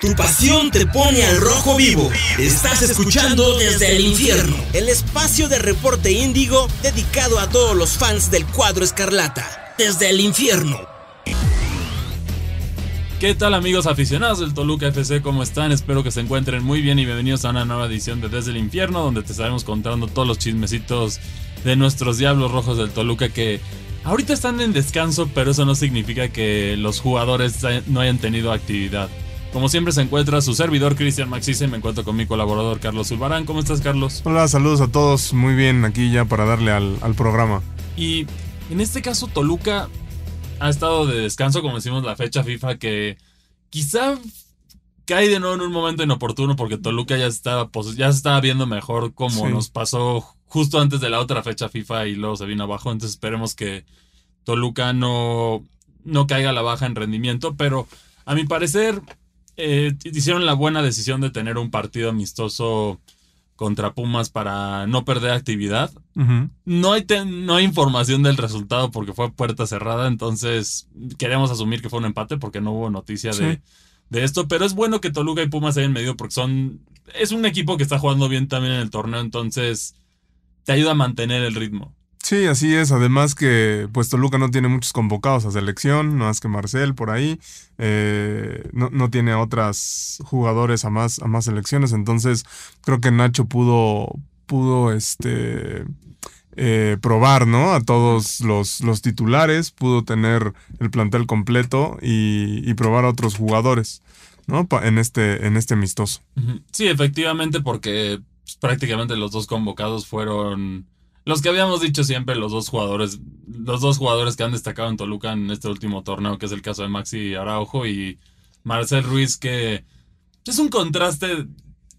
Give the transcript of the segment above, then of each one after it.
Tu pasión te pone al rojo vivo. Estás escuchando desde el infierno. El espacio de reporte índigo dedicado a todos los fans del cuadro escarlata. Desde el infierno. ¿Qué tal amigos aficionados del Toluca FC? ¿Cómo están? Espero que se encuentren muy bien y bienvenidos a una nueva edición de Desde el Infierno donde te estaremos contando todos los chismecitos de nuestros Diablos Rojos del Toluca que ahorita están en descanso, pero eso no significa que los jugadores no hayan tenido actividad. Como siempre se encuentra su servidor Cristian Maxise, me encuentro con mi colaborador Carlos Ulvarán. ¿Cómo estás Carlos? Hola, saludos a todos, muy bien aquí ya para darle al, programa. Y en este caso Toluca ha estado de descanso, como decimos la fecha FIFA, que quizá cae de nuevo en un momento inoportuno porque Toluca ya estaba, ya se estaba viendo mejor como nos pasó justo antes de la otra fecha FIFA y luego se vino abajo. Entonces esperemos que Toluca no, no caiga a la baja en rendimiento, pero a mi parecer eh, hicieron la buena decisión de tener un partido amistoso contra Pumas para no perder actividad. no, hay no hay información del resultado porque fue puerta cerrada, entonces queremos asumir que fue un empate porque no hubo noticia de, de, esto, pero es bueno que Toluca y Pumas se hayan medido porque son... Es un equipo que está jugando bien también en el torneo, entonces te ayuda a mantener el ritmo. Sí, así es. Además que pues Toluca no tiene muchos convocados a selección, no más que Marcel por ahí. Eh, no, tiene a otras jugadores a más, a más selecciones. Entonces creo que Nacho pudo, pudo este, eh, probar ¿no? a todos los, los, titulares, pudo tener el plantel completo y, probar a otros jugadores ¿no? en, este, en este amistoso. Sí, efectivamente, porque pues, prácticamente los dos convocados fueron los que habíamos dicho siempre, los dos jugadores, los dos jugadores que han destacado en Toluca en este último torneo, que es el caso de Maxi Araujo y Marcel Ruiz, que es un contraste,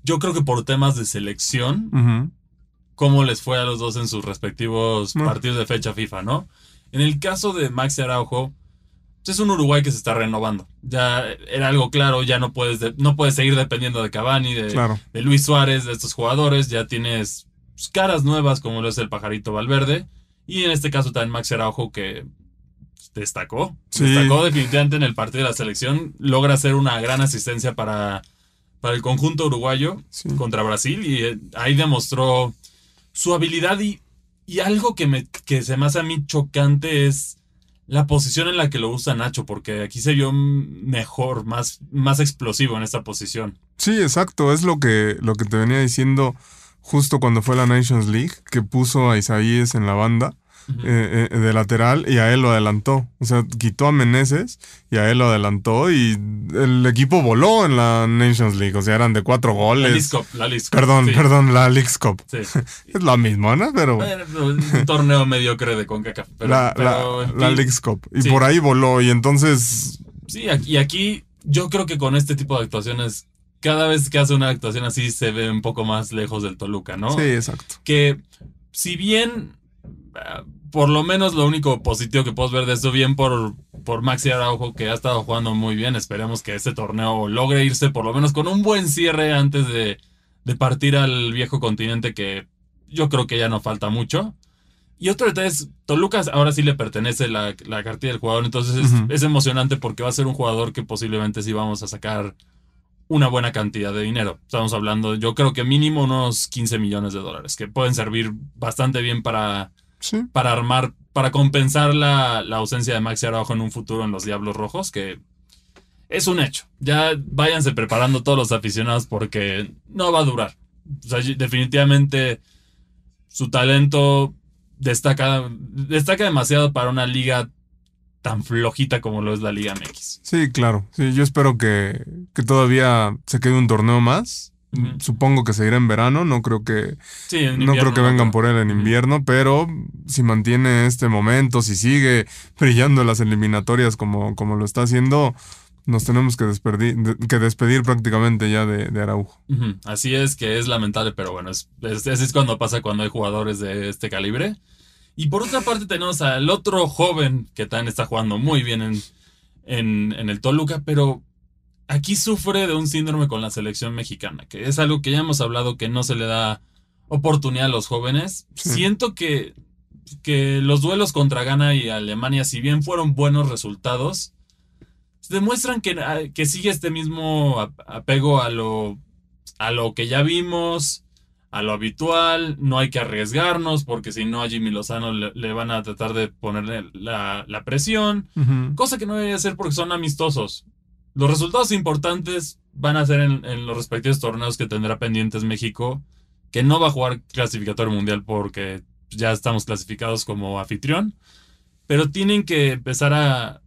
yo creo que por temas de selección, cómo les fue a los dos en sus respectivos partidos de fecha FIFA, ¿no? En el caso de Maxi Araujo, es un Uruguay que se está renovando. Ya era algo claro, ya no puedes, no puedes seguir dependiendo de Cavani, de, de Luis Suárez, de estos jugadores, ya tienes pues, caras nuevas como lo es el pajarito Valverde. Y en este caso también Max Araujo que destacó. Destacó definitivamente en el partido de la selección. Logra hacer una gran asistencia para, para el conjunto uruguayo contra Brasil. Y eh, ahí demostró su habilidad y, y algo que, me, que se me hace a mí chocante es la posición en la que lo usa Nacho, porque aquí se vio mejor, más, más explosivo en esta posición. Sí, exacto, es lo que, lo que te venía diciendo justo cuando fue la Nations League, que puso a Isaías en la banda eh, eh, de lateral y a él lo adelantó. O sea, quitó a Meneses y a él lo adelantó y el equipo voló en la Nations League. O sea, eran de cuatro goles. La League Perdón, perdón, la League Cup. es lo mismo, ¿no? Pero... un torneo mediocre de CONCACAF. la, la, League Cup. Y por ahí voló y entonces... Sí, y aquí yo creo que con este tipo de actuaciones cada vez que hace una actuación así se ve un poco más lejos del Toluca, ¿no? Sí, exacto. Que si bien, ah, por lo menos lo único positivo que puedo ver de esto, bien por, por Maxi Araujo, que ha estado jugando muy bien, esperemos que este torneo logre irse por lo menos con un buen cierre antes de, partir al viejo continente, que yo creo que ya no falta mucho. Y otro detalle es, Toluca ahora sí le pertenece la, la cartilla del jugador, entonces es, es emocionante porque va a ser un jugador que posiblemente sí vamos a sacar una buena cantidad de dinero. Estamos hablando, yo creo que mínimo unos 15 millones de dólares, que pueden servir bastante bien para, para armar, para compensar la, ausencia de Maxi Araujo en un futuro en los Diablos Rojos, que es un hecho. Ya váyanse preparando todos los aficionados porque no va a durar. definitivamente su talento destaca, destaca demasiado para una liga tan flojita como lo es la Liga MX. Sí, claro. Sí, yo espero que, todavía se quede un torneo más. Supongo que seguirá en verano, no creo que no creo que vengan por él en invierno, pero si mantiene este momento, si sigue brillando las eliminatorias como, como lo está haciendo, nos tenemos que despedir, que despedir prácticamente ya de, Araujo. Así es que es lamentable, pero bueno, es, es, es, cuando pasa cuando hay jugadores de este calibre. Y por otra parte tenemos al otro joven que también está jugando muy bien en, en, el Toluca, pero aquí sufre de un síndrome con la selección mexicana, que es algo que ya hemos hablado que no se le da oportunidad a los jóvenes. Siento que, que los duelos contra Ghana y Alemania, si bien fueron buenos resultados, demuestran que, ah, que sigue este mismo apego a lo, a lo que ya vimos, a lo habitual, no hay que arriesgarnos porque si no a Jimmy Lozano le, van a tratar de ponerle la, presión, cosa que no debe ser porque son amistosos. Los resultados importantes van a ser en, los respectivos torneos que tendrá pendientes México, que no va a jugar clasificatorio mundial porque ya estamos clasificados como anfitrión, pero tienen que empezar a,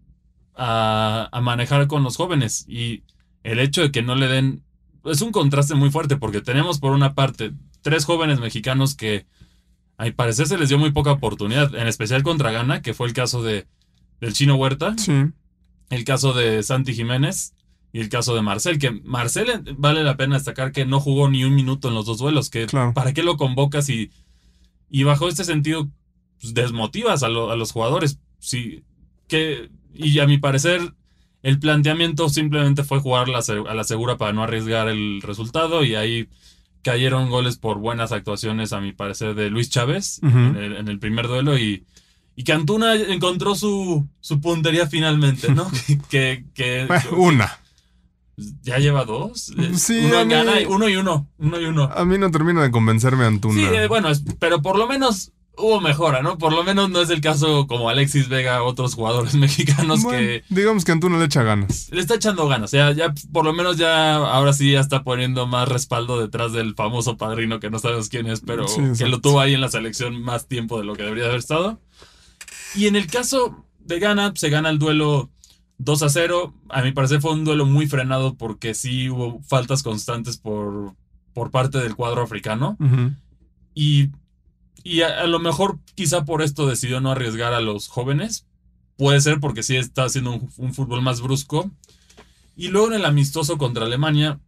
a, manejar con los jóvenes y el hecho de que no le den es un contraste muy fuerte porque tenemos por una parte tres jóvenes mexicanos que a mi parecer se les dio muy poca oportunidad, en especial contra Gana, que fue el caso de del Chino Huerta, sí. el caso de Santi Jiménez y el caso de Marcel, que Marcel eh, vale la pena destacar que no jugó ni un minuto en los dos duelos, que para qué lo convocas y, y bajo este sentido pues, desmotivas a, a, los jugadores. Sí, que, y a mi parecer el planteamiento simplemente fue jugar a la segura para no arriesgar el resultado y ahí cayeron goles por buenas actuaciones, a mi parecer, de Luis Chávez en, el, primer duelo y, y que Antuna encontró su, su puntería finalmente, ¿no? que, que, una. ¿Ya lleva dos? Sí, uno, gana, uno y uno, uno y uno. A mí no termina de convencerme Antuna. Sí, eh, bueno, pero por lo menos hubo mejora, ¿no? Por lo menos no es el caso como Alexis Vega, otros jugadores mexicanos que. Digamos que Antuna le echa ganas. Le está echando ganas. Sea, ya por lo menos ya ahora sí ya está poniendo más respaldo detrás del famoso padrino que no sabemos quién es, pero que lo tuvo ahí en la selección más tiempo de lo que debería haber estado. Y en el caso de Gana, se gana el duelo 2 a 0. A mi parecer fue un duelo muy frenado porque sí hubo faltas constantes por, por parte del cuadro africano. Y y a, lo mejor quizá por esto decidió no arriesgar a los jóvenes. Puede ser porque sí está haciendo un, fútbol más brusco. Y luego en el amistoso contra Alemania,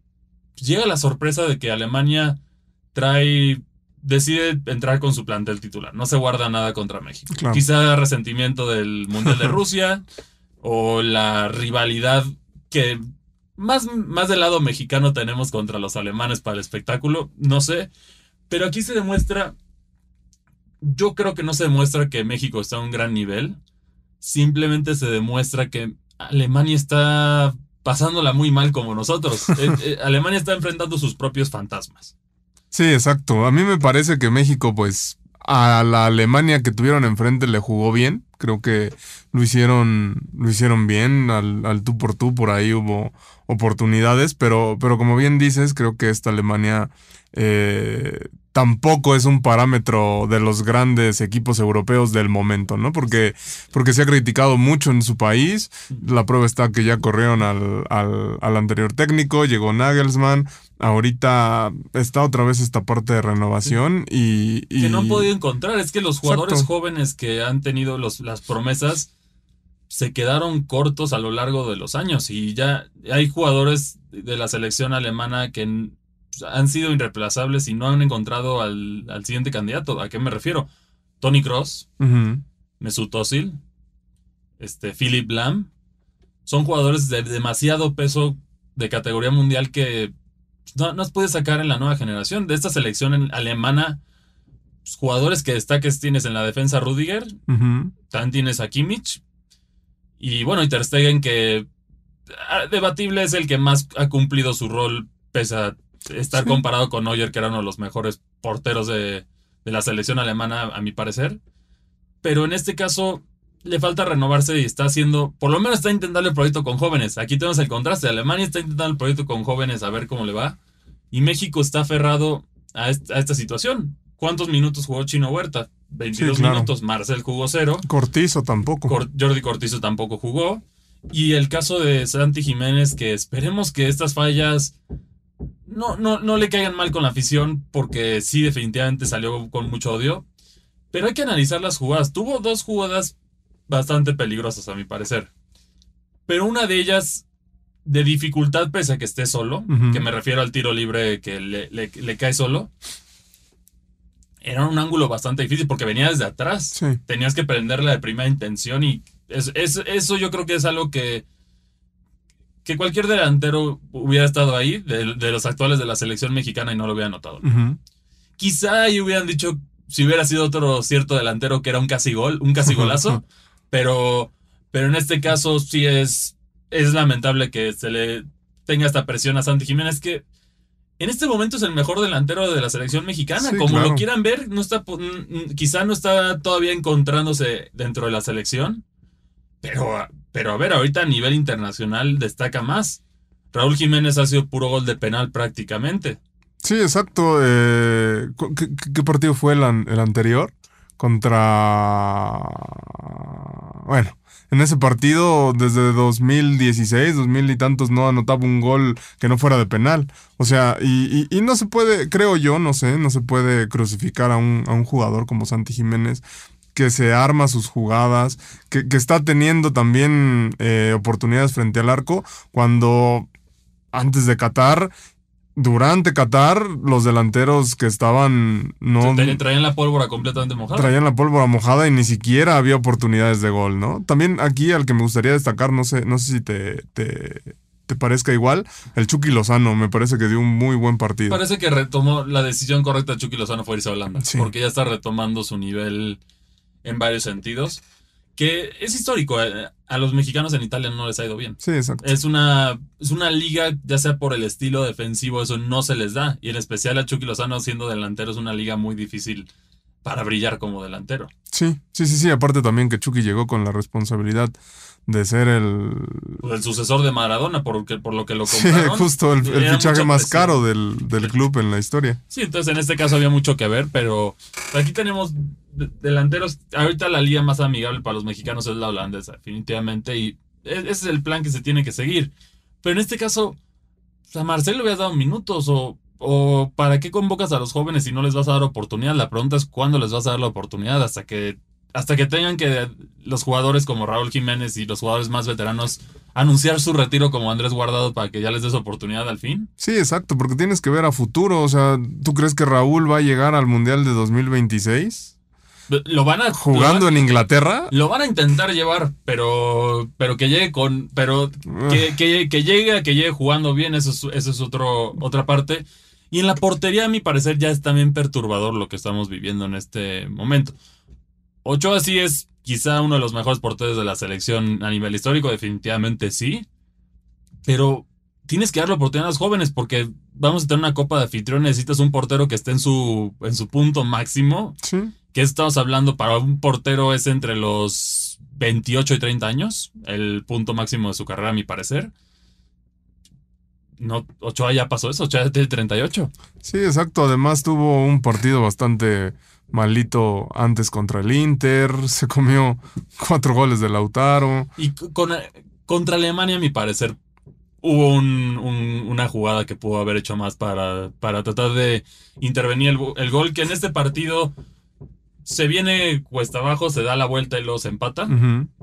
llega la sorpresa de que Alemania trae, decide entrar con su plantel titular. No se guarda nada contra México. Quizá resentimiento del Mundial de Rusia o la rivalidad que más, más del lado mexicano tenemos contra los alemanes para el espectáculo. No sé. Pero aquí se demuestra yo creo que no se demuestra que México está a un gran nivel. Simplemente se demuestra que Alemania está pasándola muy mal como nosotros. Eh, eh, Alemania está enfrentando sus propios fantasmas. Sí, exacto. A mí me parece que México, pues, a la Alemania que tuvieron enfrente le jugó bien. Creo que lo hicieron, lo hicieron bien al, al tú por tú, por ahí hubo oportunidades, pero, pero como bien dices, creo que esta Alemania eh, tampoco es un parámetro de los grandes equipos europeos del momento, ¿no? Porque, porque se ha criticado mucho en su país. La prueba está que ya corrieron al, al, anterior técnico, llegó Nagelsmann. Ahorita está otra vez esta parte de renovación y, Que no han podido encontrar. Es que los jugadores jóvenes que han tenido los, las promesas se quedaron cortos a lo largo de los años y ya hay jugadores de la selección alemana que han sido irreemplazables y no han encontrado al, siguiente candidato. ¿A qué me refiero? Tony Cross, Mesut Özil, este, Philip Lam. Son jugadores de demasiado peso de categoría mundial que no, no puedes sacar en la nueva generación. De esta selección alemana, pues, jugadores que destaques tienes en la defensa Rudiger, también tienes a Kimmich. Y bueno, y Ter Stegen que ah, debatible es el que más ha cumplido su rol pese a estar comparado con Neuer, que era uno de los mejores porteros de, la selección alemana, a mi parecer. Pero en este caso le falta renovarse y está haciendo, por lo menos está intentando el proyecto con jóvenes. Aquí tenemos el contraste. Alemania está intentando el proyecto con jóvenes a ver cómo le va. Y México está aferrado a, esta, situación. ¿Cuántos minutos jugó Chino Huerta? 22 minutos. Marcel jugó cero. Cortizo tampoco. Jordi Cortizo tampoco jugó. Y el caso de Santi Jiménez, que esperemos que estas fallas no, no, no le caigan mal con la afición porque sí definitivamente salió con mucho odio. Pero hay que analizar las jugadas. Tuvo dos jugadas bastante peligrosas a mi parecer. Pero una de ellas de dificultad pese a que esté solo, que me refiero al tiro libre que le, cae solo, era un ángulo bastante difícil porque venía desde atrás. Tenías que prenderla de primera intención y eso yo creo que es algo que que cualquier delantero hubiera estado ahí, de, los actuales de la selección mexicana, y no lo hubiera notado. Quizá ahí hubieran dicho, si hubiera sido otro cierto delantero, que era un casi gol, un casi golazo, pero, pero en este caso sí es es lamentable que se le tenga esta presión a Santi Jiménez, que en este momento es el mejor delantero de la selección mexicana. Sí, Como claro. lo quieran ver, no está, quizá no está todavía encontrándose dentro de la selección. Pero, pero a ver, ahorita a nivel internacional destaca más. Raúl Jiménez ha sido puro gol de penal prácticamente. Sí, exacto. eh, ¿qué, partido fue el, el anterior? Contra... Bueno, en ese partido desde 2016, 2000 y tantos no anotaba un gol que no fuera de penal. O sea, y, y- y no se puede, creo yo, no sé, no se puede crucificar a un, a un jugador como Santi Jiménez que se arma sus jugadas, que, que está teniendo también eh, oportunidades frente al arco, cuando antes de Qatar, durante Qatar, los delanteros que estaban no Tra- Traían la pólvora completamente mojada. traían la pólvora mojada y ni siquiera había oportunidades de gol, ¿no? También aquí al que me gustaría destacar, no sé, no sé si te, te, te parezca igual, el Chucky Lozano, me parece que dio un muy buen partido. Parece que retomó la decisión correcta de Chucky Lozano fue irse a Holanda. Sí. Porque ya está retomando su nivel en varios sentidos. Que es histórico. eh, A los mexicanos en Italia no les ha ido bien. Sí, exacto. Es una, es una liga, ya sea por el estilo defensivo, eso no se les da. Y en especial a Chucky Lozano siendo delantero, es una liga muy difícil para brillar como delantero. Sí, sí, sí, sí. Aparte también que Chucky llegó con la responsabilidad de ser el... Pues el sucesor de Maradona, por, que- por lo que lo Sí, compraron. justo el, fichaje más caro del, del club en la historia. Sí, entonces en este caso había mucho que ver, pero aquí tenemos de- delanteros. Ahorita la liga más amigable para los mexicanos es la holandesa, definitivamente, y ese es el plan que se tiene que seguir. Pero en este caso, a Marcelo le habías dado minutos, o, o ¿para qué convocas a los jóvenes si no les vas a dar oportunidad? La pregunta es cuándo les vas a dar la oportunidad, hasta que, hasta que tengan que los jugadores como Raúl Jiménez y los jugadores más veteranos anunciar su retiro como Andrés Guardado para que ya les des oportunidad al fin. Sí, exacto, porque tienes que ver a futuro. O sea, ¿tú crees que Raúl va a llegar al Mundial de 2026? Lo van a ¿Jugando lo van- en Inglaterra? Lo van a intentar llevar, pero, pero que llegue con, pero que, que- que llegue, que llegue jugando bien, eso es, eso es otro, otra parte. Y en la portería, a mi parecer, ya es también perturbador lo que estamos viviendo en este momento. Ochoa sí es quizá uno de los mejores porteros de la selección a nivel histórico, definitivamente sí. Pero tienes que darle oportunidad a los jóvenes porque vamos a tener una copa de anfitrión, necesitas un portero que esté en su, en su punto máximo Sí. que estamos hablando para un portero es entre los 28 y 30 años, el punto máximo de su carrera, a mi parecer. No, Ochoa ya pasó eso, Ochoa tiene 38. Sí, exacto. Además tuvo un partido bastante malito antes contra el Inter. Se comió cuatro goles de Lautaro. Y con, contra Alemania, a mi parecer, hubo un- un- una jugada que pudo haber hecho más para, para tratar de intervenir el, go- el gol, que en este partido se viene cuesta abajo, se da la vuelta y se empata.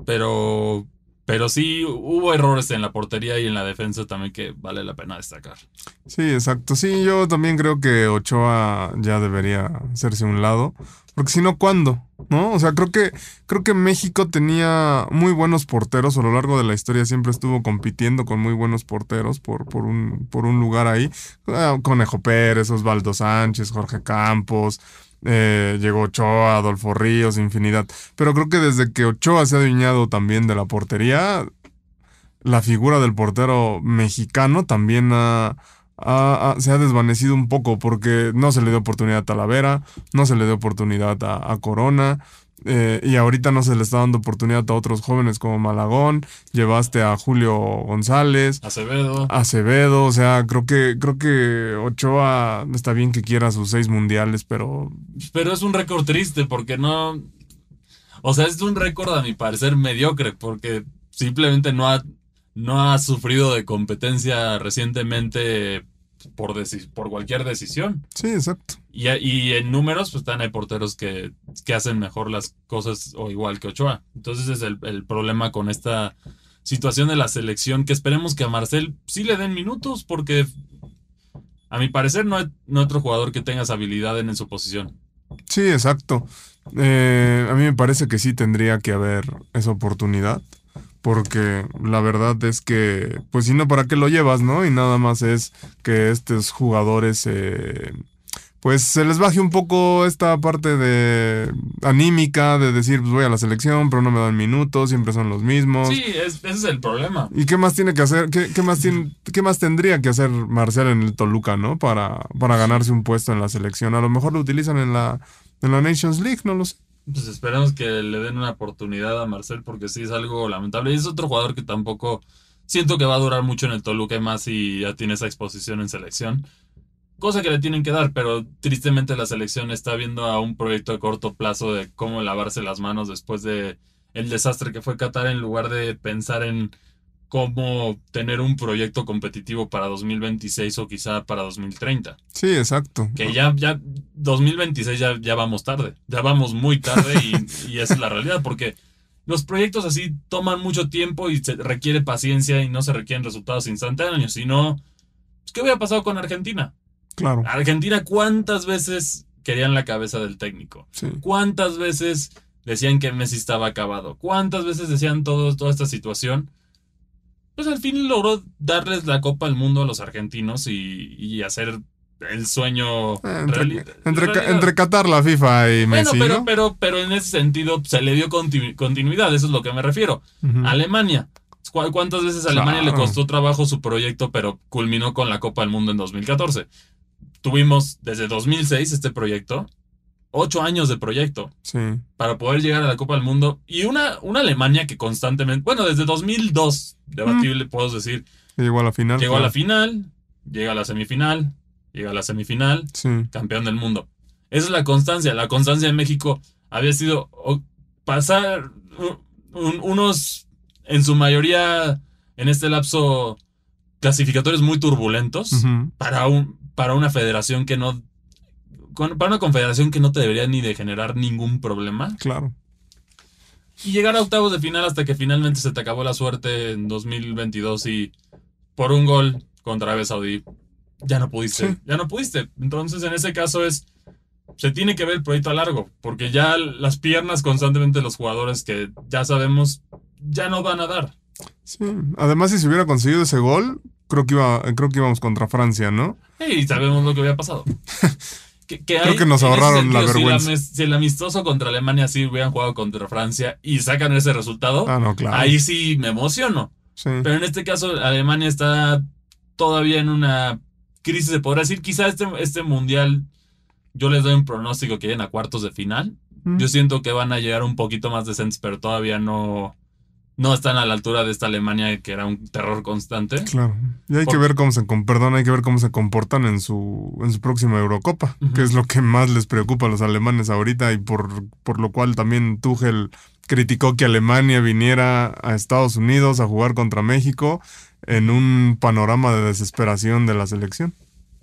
Pero, pero sí hubo errores en la portería y en la defensa también que vale la pena destacar. Sí, exacto. Sí, yo también creo que Ochoa ya debería hacerse un lado. Porque si no, ¿cuándo? ¿No? O sea, creo que, creo que México tenía muy buenos porteros. A lo largo de la historia siempre estuvo compitiendo con muy buenos porteros por, por, un, por un lugar ahí. Ah, Conejo Pérez, Osvaldo Sánchez, Jorge Campos. Eh, llegó Ochoa, Adolfo Ríos, infinidad. Pero creo que desde que Ochoa se ha adueñado también de la portería, la figura del portero mexicano también ha, ha- se ha desvanecido un poco porque no se le dio oportunidad a Talavera, no se le dio oportunidad a Corona. Eh, y ahorita no se le está dando oportunidad a otros jóvenes como Malagón, llevaste a Julio González, Acevedo. Acevedo, o sea, creo que, creo que Ochoa está bien que quiera sus seis mundiales, pero Pero es un récord triste porque no. O sea, es un récord a mi parecer mediocre porque simplemente no ha, no ha sufrido de competencia recientemente por, por cualquier decisión. sí, exacto. Y, y en números, pues están hay porteros que, que hacen mejor las cosas o igual que Ochoa. Entonces es el, el problema con esta situación de la selección, que esperemos que a Marcel sí le den minutos, porque a mi parecer no hay, no hay otro jugador que tenga esa habilidad en, en su posición. Sí, exacto. Eh, a mí me parece que sí tendría que haber esa oportunidad. Porque la verdad es que, pues si no, ¿para qué lo llevas, no? Y nada más es que estos jugadores, eh, pues se les baje un poco esta parte de anímica, de decir, pues voy a la selección, pero no me dan minutos, siempre son los mismos. Sí, es- ese es el problema. ¿Y qué más tiene que hacer? ¿Qué, qué más tiene, qué más tendría que hacer Marcial en el Toluca, no? Para, para ganarse un puesto en la selección. A lo mejor lo utilizan en la, en la Nations League, no lo sé. Pues esperemos que le den una oportunidad a Marcel porque sí es algo lamentable. Y es otro jugador que tampoco siento que va a durar mucho en el Toluca más si ya tiene esa exposición en selección. Cosa que le tienen que dar, pero tristemente la selección está viendo a un proyecto a corto plazo de cómo lavarse las manos después de el desastre que fue Qatar en lugar de pensar en cómo tener un proyecto competitivo para 2026 o quizá para 2030. Sí, exacto. Que ya, ya, 2026 ya, ya vamos tarde. Ya vamos muy tarde y, y esa es la realidad, porque los proyectos así toman mucho tiempo y se requiere paciencia y no se requieren resultados instantáneos. Si no, pues, ¿qué hubiera pasado con Argentina? Claro. Argentina, ¿cuántas veces querían la cabeza del técnico? Sí. ¿Cuántas veces decían que Messi estaba acabado? ¿Cuántas veces decían todo, toda esta situación? Pues al fin logró darles la Copa al Mundo a los argentinos y, y hacer el sueño Entre, entre, entre Qatar, la FIFA y Bueno, Messi, pero, ¿no? pero, pero en ese sentido se le dio continu- continuidad, eso es lo que me refiero. Alemania. ¿Cu- ¿Cuántas veces a Alemania le costó trabajo su proyecto, pero culminó con la Copa del Mundo en 2014? Tuvimos desde 2006 este proyecto, ocho años de proyecto Sí. para poder llegar a la Copa del Mundo y una, una Alemania que constantemente, bueno, desde 2002, debatible, puedo decir, Llegó a la final. llegó a la final, llega a la semifinal, llega a la semifinal, Sí. campeón del mundo. Esa es la constancia. La constancia de México había sido pasar un- unos, en su mayoría, en este lapso, clasificatorios muy turbulentos para, un, para una federación que no... con- para una confederación que no te debería ni de generar ningún problema. Claro. Y llegar a octavos de final hasta que finalmente se te acabó la suerte en 2022 y por un gol contra Arabia Saudí ya no pudiste. Sí. Ya no pudiste. Entonces en ese caso es... Se tiene que ver el proyecto a largo, porque ya las piernas constantemente de los jugadores que ya sabemos ya no van a dar. Sí. Además, si se hubiera conseguido ese gol, creo que iba, creo que íbamos contra Francia, ¿no? Y sabemos lo que había pasado. Que, que Creo hay- que nos ahorraron la si vergüenza. Si, el amistoso contra Alemania sí hubieran jugado contra Francia y sacan ese resultado, Ah, no, claro. ahí sí me emociono. Sí. Pero en este caso, Alemania está todavía en una crisis de poder decir. Quizá este, este mundial, yo les doy un pronóstico que lleguen a cuartos de final. Mm. Yo siento que van a llegar un poquito más decentes, pero todavía no, no están a la altura de esta Alemania que era un terror constante. Claro. Y hay Por- que ver cómo se perdón, hay que ver cómo se comportan en su en su próxima Eurocopa, que es lo que más les preocupa a los alemanes ahorita y por por lo cual también Tuchel criticó que Alemania viniera a Estados Unidos a jugar contra México en un panorama de desesperación de la selección.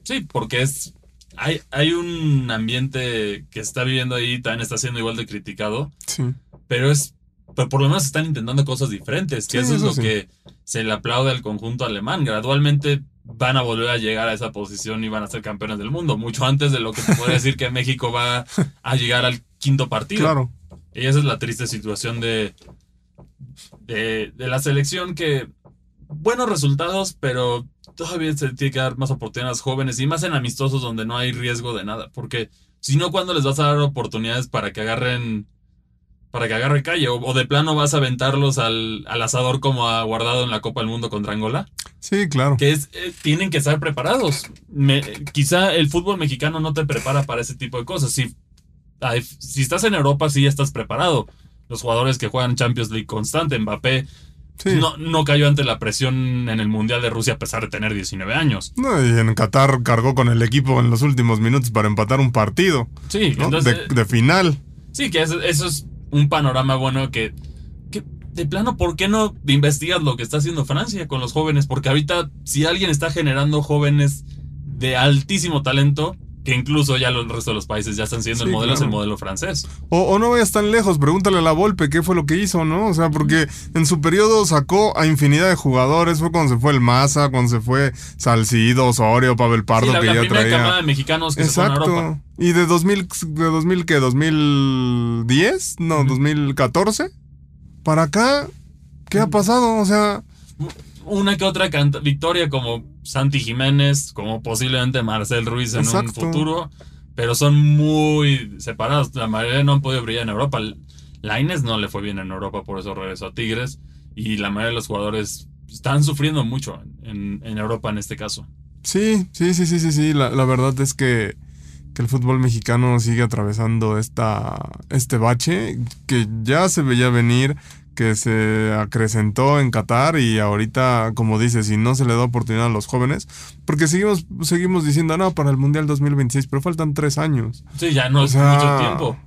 Sí, porque es. Hay, hay un ambiente que está viviendo ahí, también está siendo igual de criticado, Sí. pero es. Pero por lo menos están intentando cosas diferentes, que Sí, eso es lo sí. que se le aplaude al conjunto alemán. Gradualmente van a volver a llegar a esa posición y van a ser campeones del mundo, mucho antes de lo que se podría decir que México va a llegar al quinto partido. Claro. Y esa es la triste situación de, de, de la selección que buenos resultados, pero todavía se tiene que dar más oportunidades jóvenes y más en amistosos donde no hay riesgo de nada. Porque si no, ¿cuándo les vas a dar oportunidades para que agarren para que agarre calle? O, o de plano vas a aventarlos al, al asador como ha guardado en la Copa del Mundo contra Angola. Sí, claro. Que es, eh, tienen que estar preparados. Me- quizá el fútbol mexicano no te prepara para ese tipo de cosas. Si, si estás en Europa, sí ya estás preparado. Los jugadores que juegan Champions League constante, Mbappé, Sí. no, no cayó ante la presión en el Mundial de Rusia a pesar de tener 19 años. No, y en Qatar cargó con el equipo en los últimos minutos para empatar un partido, Sí, ¿no? entonces, de, de final. sí, que eso, eso es un panorama bueno que, que, de plano, ¿por qué no investigas lo que está haciendo Francia con los jóvenes? Porque ahorita, si alguien está generando jóvenes de altísimo talento, que incluso ya los el resto de los países ya están siendo Sí, el modelo, es el modelo francés. O, o no vayas tan lejos, pregúntale a la Volpe qué fue lo que hizo, ¿no? O sea, porque en su periodo sacó a infinidad de jugadores, fue cuando se fue el Maza, cuando se fue Salcido, Osorio, Pavel Pardo, Sí, la, que la ya primera camada traía. de mexicanos que se fueron a Europa. Exacto. ¿Y de 2000, de 2000 qué? ¿2010? No, Ujú. 2014. Para acá, ¿qué ha pasado? O sea, Una que otra canta- victoria como Santi Jiménez, como posiblemente Marcel Ruiz en Exacto. un futuro. pero son muy separados. La mayoría no han podido brillar en Europa. Laines no le fue bien en Europa, por eso regresó a Tigres. Y la mayoría de los jugadores están sufriendo mucho en, Europa en este caso. Sí, sí, sí, sí, sí, sí. La, la verdad es que, que, el fútbol mexicano sigue atravesando esta, este bache que ya se veía venir que se acrecentó en Qatar y ahorita, como dices, si no se le da oportunidad a los jóvenes, porque seguimos, seguimos diciendo, no, para el Mundial 2026, pero faltan tres años. Sí, ya no es mucho tiempo.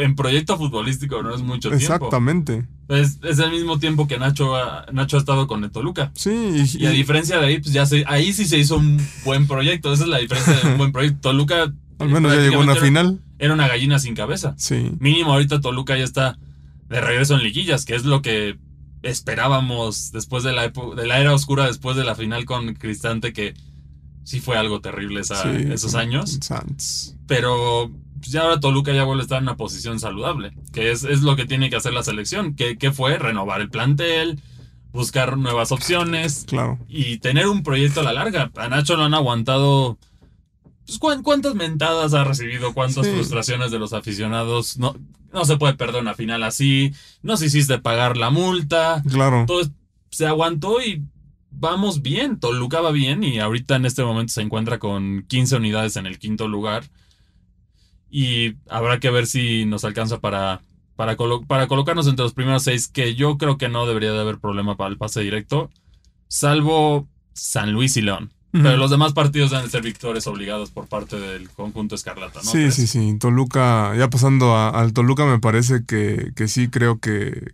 En, proyecto futbolístico no es mucho tiempo. Exactamente. Es, el mismo tiempo que Nacho ha, Nacho ha estado con el Toluca. Sí. Y, a diferencia de ahí, pues ya se, ahí sí se hizo un buen proyecto. Esa es la diferencia de un buen proyecto. Toluca... Al menos ya llegó a una final. Era una gallina sin cabeza. Sí. Mínimo ahorita Toluca ya está de regreso en liguillas, que es lo que esperábamos después de la, de la era oscura, después de la final con Cristante, que sí fue algo terrible esos años. Pero pues, ya ahora Toluca ya vuelve a estar en una posición saludable, que es, es lo que tiene que hacer la selección, que, que, fue renovar el plantel, buscar nuevas opciones claro. y tener un proyecto a la larga. A Nacho lo han aguantado pues, ¿cuántas mentadas ha recibido? ¿Cuántas frustraciones de los aficionados? No, no se puede perder una final así. No se hiciste pagar la multa. Claro. Entonces se aguantó y vamos bien. Toluca va bien y ahorita en este momento se encuentra con 15 unidades en el quinto lugar. Y habrá que ver si nos alcanza para, para, para colocarnos entre los primeros seis, que yo creo que no debería de haber problema para el pase directo, salvo San Luis y León. Pero los demás partidos deben ser victorias obligados por parte del conjunto Escarlata, ¿no? Sí, sí, sí. Toluca, ya pasando al Toluca, me parece que, que sí creo que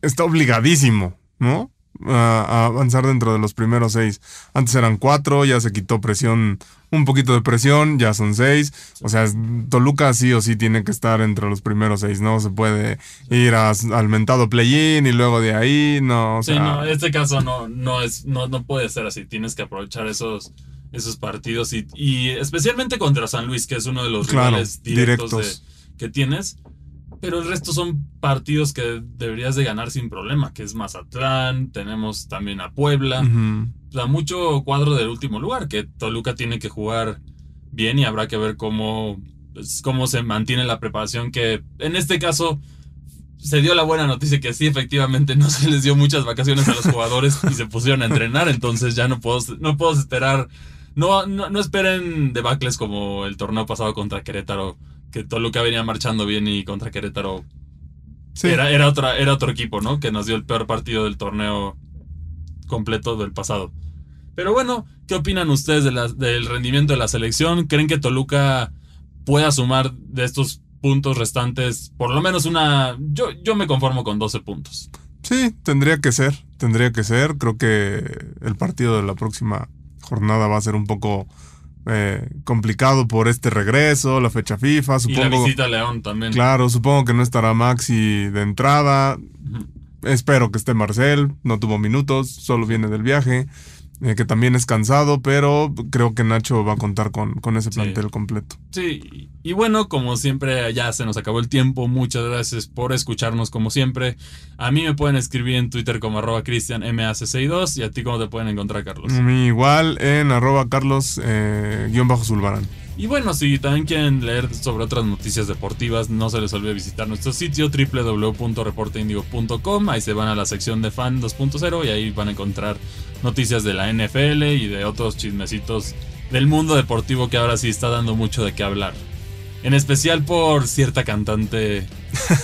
está obligadísimo, ¿no? A, avanzar dentro de los primeros seis. Antes eran cuatro, ya se quitó presión, un poquito de presión, ya son seis. O sea, Toluca sí o sí tiene que estar entre los primeros seis, no se puede ir al mentado play-in y luego de ahí, no. O sea, sí, no, este caso no, no, es, no, no puede ser así, tienes que aprovechar esos esos partidos y, y especialmente contra San Luis, que es uno de los rivales directos, que tienes pero el resto son partidos que deberías de ganar sin problema, que es Mazatlán, tenemos también a Puebla, o sea, mucho cuadro del último lugar, que Toluca tiene que jugar bien y habrá que ver cómo, pues, cómo se mantiene la preparación, que en este caso se dio la buena noticia que sí, efectivamente, no se les dio muchas vacaciones a los jugadores y se pusieron a entrenar, entonces ya no puedo, no puedo esperar, no, no, no esperen debacles como el torneo pasado contra Querétaro que Toluca venía marchando bien y contra Querétaro era, era, otra, era otro equipo, ¿no? Que nos dio el peor partido del torneo completo del pasado. Pero bueno, ¿qué opinan ustedes del rendimiento de la selección? ¿Creen que Toluca pueda sumar de estos puntos restantes por lo menos una... Yo, yo me conformo con 12 puntos. Sí, tendría que ser, tendría que ser. Creo que el partido de la próxima jornada va a ser un poco eh, complicado por este regreso, la fecha FIFA. Supongo, y la visita a León también. Claro, supongo que no estará Maxi de entrada. Espero que esté Marcel, no tuvo minutos, solo viene del viaje. Eh, que también es cansado, pero creo que Nacho va a contar con, con ese plantel completo. Sí, y bueno, como siempre, ya se nos acabó el tiempo. Muchas gracias por escucharnos como siempre. A mí me pueden escribir en Twitter como arroba cristianmac62 y a ti cómo te pueden encontrar, Carlos. Igual en arroba carlos eh, guion bajo zulbarán. Y bueno, si también quieren leer sobre otras noticias deportivas, no se les olvide visitar nuestro sitio www.reporteindigo.com. Ahí se van a la sección de fan 2.0 y ahí van a encontrar noticias de la NFL y de otros chismecitos del mundo deportivo que ahora sí está dando mucho de qué hablar. En especial por cierta cantante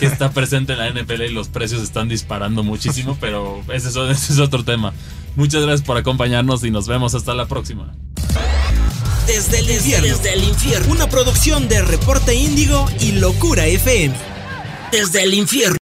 que está presente en la NFL y los precios están disparando muchísimo, pero ese es, ese es otro tema. Muchas gracias por acompañarnos y nos vemos hasta la próxima. Desde el infierno. Desde el infierno. Una producción de Reporte Índigo y Locura FM. Desde el infierno.